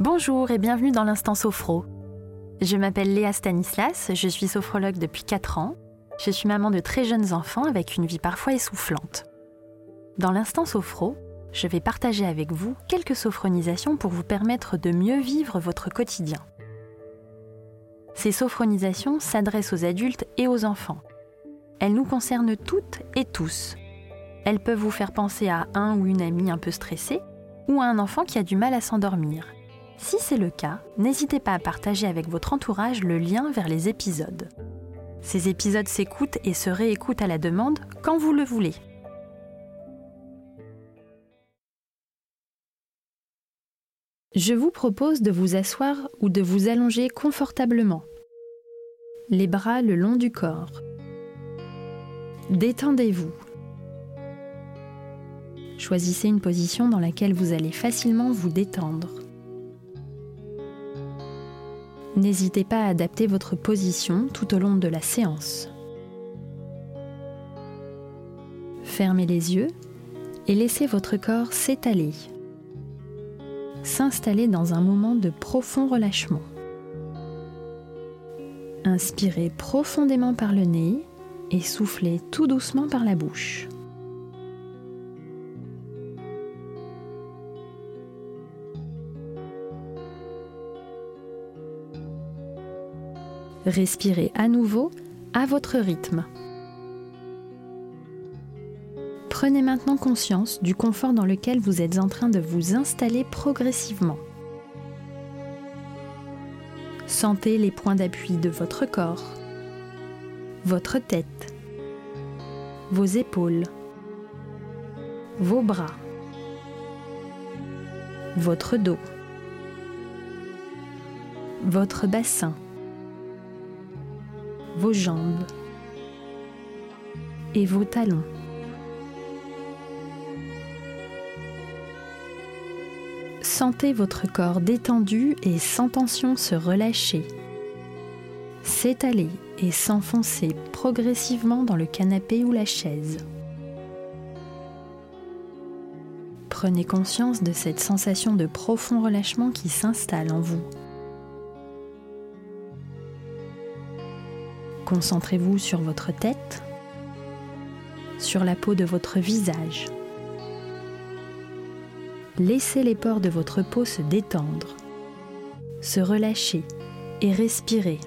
Bonjour et bienvenue dans l'Instant Sophro. Je m'appelle Léa Stanislas, je suis sophrologue depuis 4 ans. Je suis maman de très jeunes enfants avec une vie parfois essoufflante. Dans l'Instant Sophro, je vais partager avec vous quelques sophronisations pour vous permettre de mieux vivre votre quotidien. Ces sophronisations s'adressent aux adultes et aux enfants. Elles nous concernent toutes et tous. Elles peuvent vous faire penser à un ou une amie un peu stressée ou à un enfant qui a du mal à s'endormir si c'est le cas, n'hésitez pas à partager avec votre entourage le lien vers les épisodes. Ces épisodes s'écoutent et se réécoutent à la demande quand vous le voulez. Je vous propose de vous asseoir ou de vous allonger confortablement, les bras le long du corps. Détendez-vous. Choisissez une position dans laquelle vous allez facilement vous détendre. N'hésitez pas à adapter votre position tout au long de la séance. Fermez les yeux et laissez votre corps s'étaler, s'installer dans un moment de profond relâchement. Inspirez profondément par le nez et soufflez tout doucement par la bouche. Respirez à nouveau à votre rythme. Prenez maintenant conscience du confort dans lequel vous êtes en train de vous installer progressivement. Sentez les points d'appui de votre corps, votre tête, vos épaules, vos bras, votre dos, votre bassin vos jambes et vos talons. Sentez votre corps détendu et sans tension se relâcher, s'étaler et s'enfoncer progressivement dans le canapé ou la chaise. Prenez conscience de cette sensation de profond relâchement qui s'installe en vous. Concentrez-vous sur votre tête, sur la peau de votre visage. Laissez les pores de votre peau se détendre, se relâcher et respirer.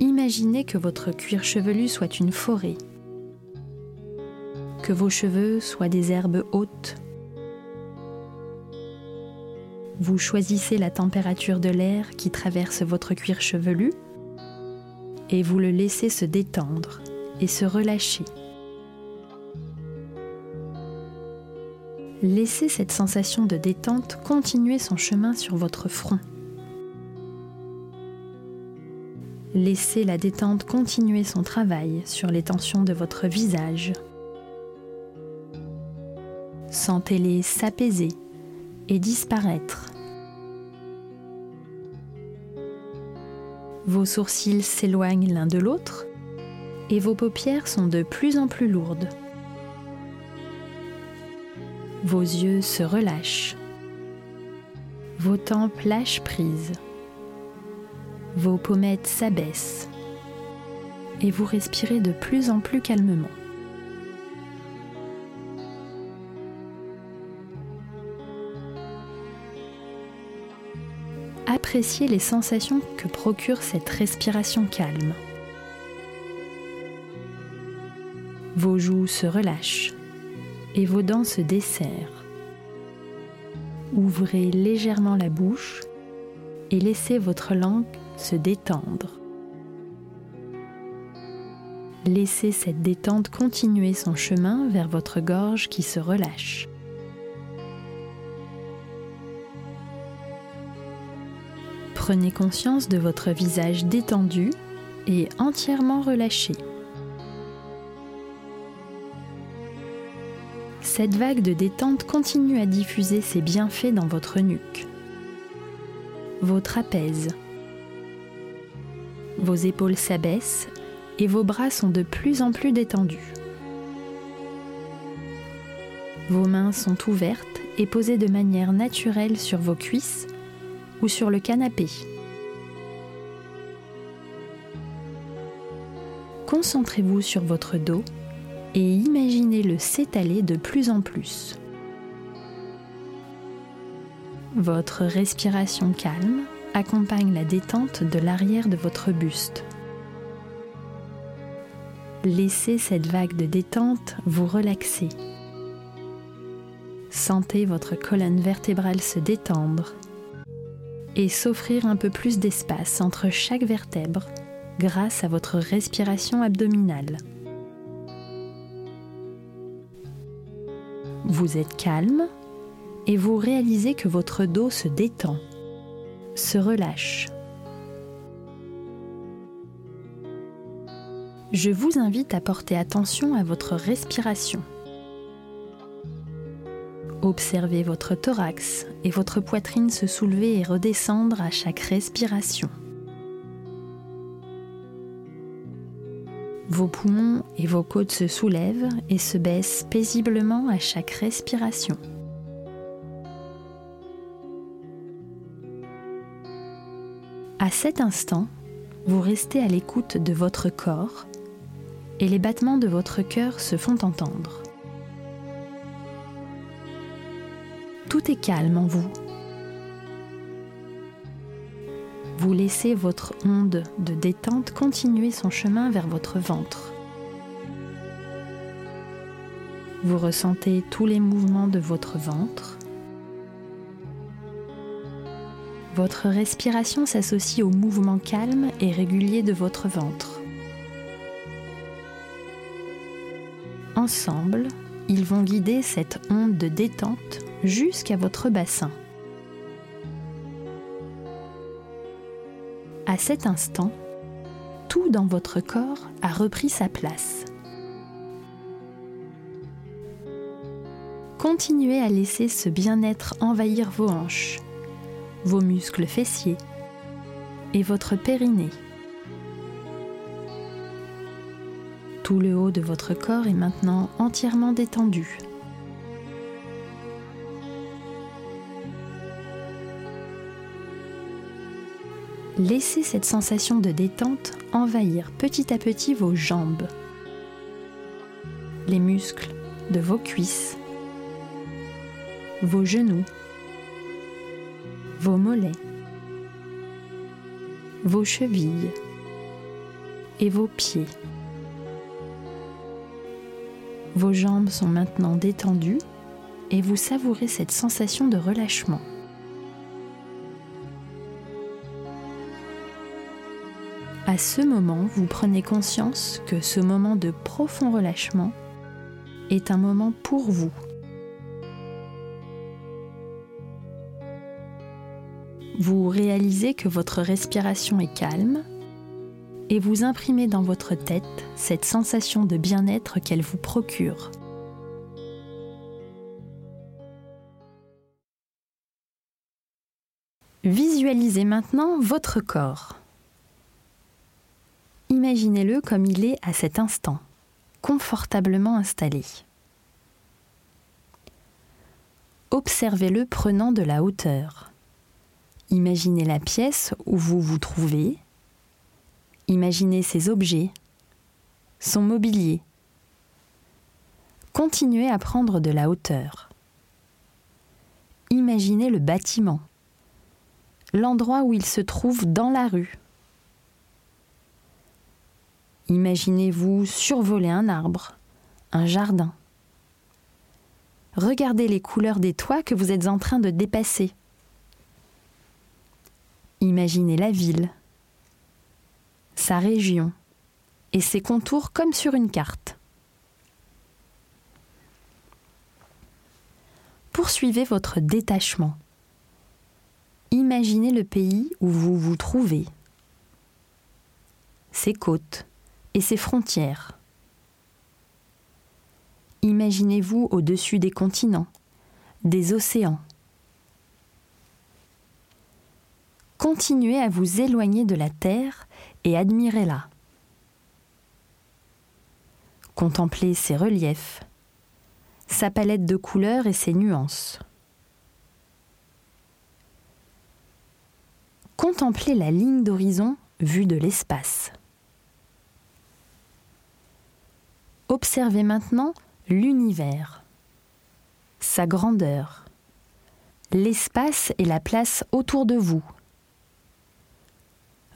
Imaginez que votre cuir chevelu soit une forêt, que vos cheveux soient des herbes hautes vous choisissez la température de l'air qui traverse votre cuir chevelu et vous le laissez se détendre et se relâcher. Laissez cette sensation de détente continuer son chemin sur votre front. Laissez la détente continuer son travail sur les tensions de votre visage. Sentez-les s'apaiser et disparaître. Vos sourcils s'éloignent l'un de l'autre et vos paupières sont de plus en plus lourdes. Vos yeux se relâchent. Vos tempes lâchent prise. Vos pommettes s'abaissent. Et vous respirez de plus en plus calmement. Appréciez les sensations que procure cette respiration calme. Vos joues se relâchent et vos dents se desserrent. Ouvrez légèrement la bouche et laissez votre langue se détendre. Laissez cette détente continuer son chemin vers votre gorge qui se relâche. Prenez conscience de votre visage détendu et entièrement relâché. Cette vague de détente continue à diffuser ses bienfaits dans votre nuque, vos trapèzes. Vos épaules s'abaissent et vos bras sont de plus en plus détendus. Vos mains sont ouvertes est posé de manière naturelle sur vos cuisses ou sur le canapé. Concentrez-vous sur votre dos et imaginez-le s'étaler de plus en plus. Votre respiration calme accompagne la détente de l'arrière de votre buste. Laissez cette vague de détente vous relaxer. Sentez votre colonne vertébrale se détendre et s'offrir un peu plus d'espace entre chaque vertèbre grâce à votre respiration abdominale. Vous êtes calme et vous réalisez que votre dos se détend, se relâche. Je vous invite à porter attention à votre respiration. Observez votre thorax et votre poitrine se soulever et redescendre à chaque respiration. Vos poumons et vos côtes se soulèvent et se baissent paisiblement à chaque respiration. À cet instant, vous restez à l'écoute de votre corps et les battements de votre cœur se font entendre. Tout est calme en vous vous laissez votre onde de détente continuer son chemin vers votre ventre. Vous ressentez tous les mouvements de votre ventre. Votre respiration s'associe au mouvement calme et régulier de votre ventre. Ensemble, ils vont guider cette onde de détente jusqu'à votre bassin. À cet instant, tout dans votre corps a repris sa place. Continuez à laisser ce bien-être envahir vos hanches, vos muscles fessiers et votre périnée. Tout le haut de votre corps est maintenant entièrement détendu. Laissez cette sensation de détente envahir petit à petit vos jambes, les muscles de vos cuisses, vos genoux, vos mollets, vos chevilles et vos pieds. Vos jambes sont maintenant détendues et vous savourez cette sensation de relâchement. À ce moment, vous prenez conscience que ce moment de profond relâchement est un moment pour vous. Vous réalisez que votre respiration est calme et vous imprimez dans votre tête cette sensation de bien-être qu'elle vous procure. Visualisez maintenant votre corps. Imaginez-le comme il est à cet instant, confortablement installé. Observez-le prenant de la hauteur. Imaginez la pièce où vous vous trouvez. Imaginez ses objets, son mobilier. Continuez à prendre de la hauteur. Imaginez le bâtiment, l'endroit où il se trouve dans la rue Imaginez-vous survoler un arbre, un jardin. Regardez les couleurs des toits que vous êtes en train de dépasser. Imaginez la ville, sa région et ses contours comme sur une carte. Poursuivez votre détachement. Imaginez le pays où vous vous trouvez, ses côtes, et ses frontières. Imaginez-vous au-dessus des continents, des océans. Continuez à vous éloigner de la Terre et admirez-la. Contemplez ses reliefs, sa palette de couleurs et ses nuances. Contemplez la ligne d'horizon vue de l'espace. Observez maintenant l'univers, sa grandeur, l'espace et la place autour de vous.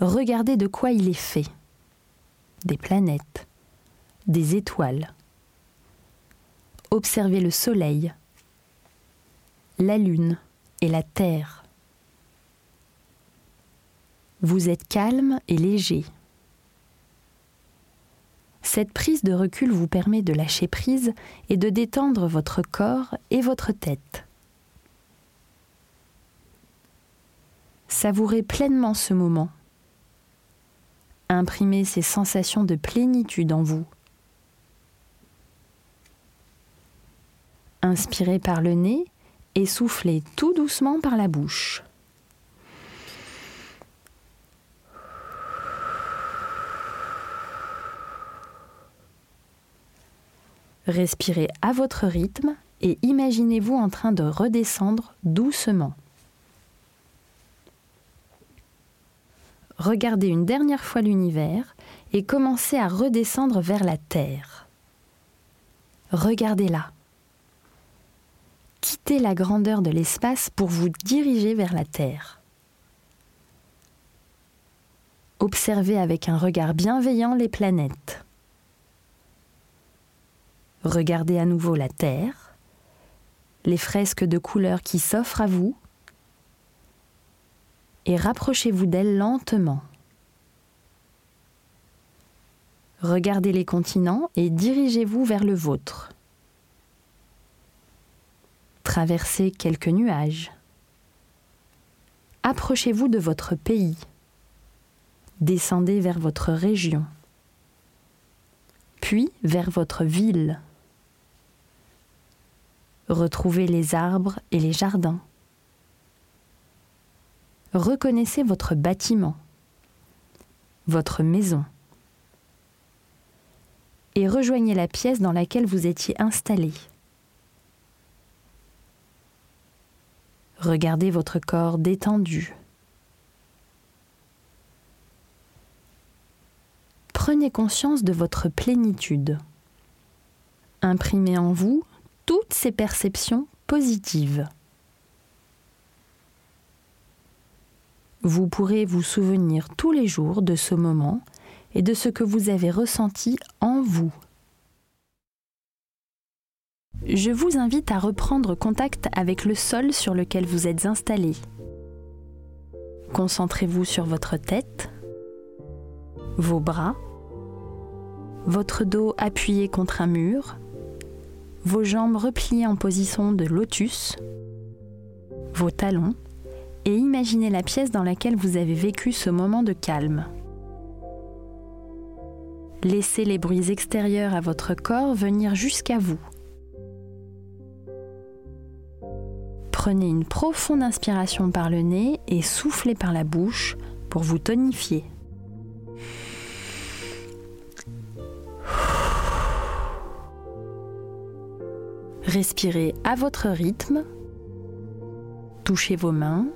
Regardez de quoi il est fait. Des planètes, des étoiles. Observez le Soleil, la Lune et la Terre. Vous êtes calme et léger. Cette prise de recul vous permet de lâcher prise et de détendre votre corps et votre tête. Savourez pleinement ce moment. Imprimez ces sensations de plénitude en vous. Inspirez par le nez et soufflez tout doucement par la bouche. Respirez à votre rythme et imaginez-vous en train de redescendre doucement. Regardez une dernière fois l'univers et commencez à redescendre vers la Terre. Regardez-la. Quittez la grandeur de l'espace pour vous diriger vers la Terre. Observez avec un regard bienveillant les planètes. Regardez à nouveau la terre, les fresques de couleurs qui s'offrent à vous, et rapprochez-vous d'elle lentement. Regardez les continents et dirigez-vous vers le vôtre. Traversez quelques nuages. Approchez-vous de votre pays. Descendez vers votre région. Puis vers votre ville. Retrouvez les arbres et les jardins. Reconnaissez votre bâtiment, votre maison, et rejoignez la pièce dans laquelle vous étiez installé. Regardez votre corps détendu. Prenez conscience de votre plénitude. Imprimez en vous toutes ces perceptions positives. Vous pourrez vous souvenir tous les jours de ce moment et de ce que vous avez ressenti en vous. Je vous invite à reprendre contact avec le sol sur lequel vous êtes installé. Concentrez-vous sur votre tête, vos bras, votre dos appuyé contre un mur, vos jambes repliées en position de lotus, vos talons, et imaginez la pièce dans laquelle vous avez vécu ce moment de calme. Laissez les bruits extérieurs à votre corps venir jusqu'à vous. Prenez une profonde inspiration par le nez et soufflez par la bouche pour vous tonifier. Respirez à votre rythme. Touchez vos mains.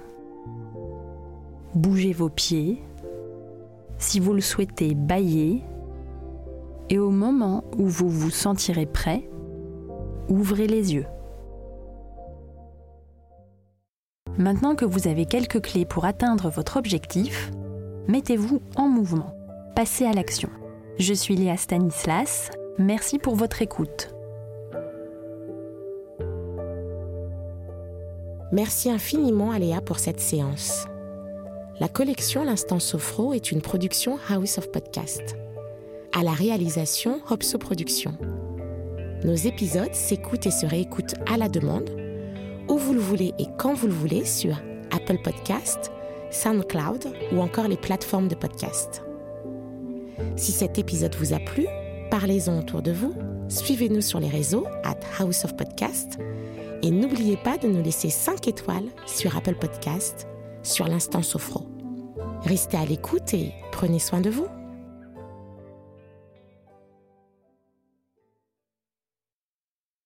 Bougez vos pieds. Si vous le souhaitez, baillez. Et au moment où vous vous sentirez prêt, ouvrez les yeux. Maintenant que vous avez quelques clés pour atteindre votre objectif, mettez-vous en mouvement. Passez à l'action. Je suis Léa Stanislas. Merci pour votre écoute. Merci infiniment à Léa pour cette séance. La collection L'Instant Sophro est une production House of Podcast. À la réalisation, Hopso Productions. Nos épisodes s'écoutent et se réécoutent à la demande, où vous le voulez et quand vous le voulez sur Apple Podcast, SoundCloud ou encore les plateformes de podcast. Si cet épisode vous a plu, parlez-en autour de vous, suivez-nous sur les réseaux at House of Podcast et n'oubliez pas de nous laisser 5 étoiles sur Apple Podcast sur l'instant Sophro. Restez à l'écoute et prenez soin de vous.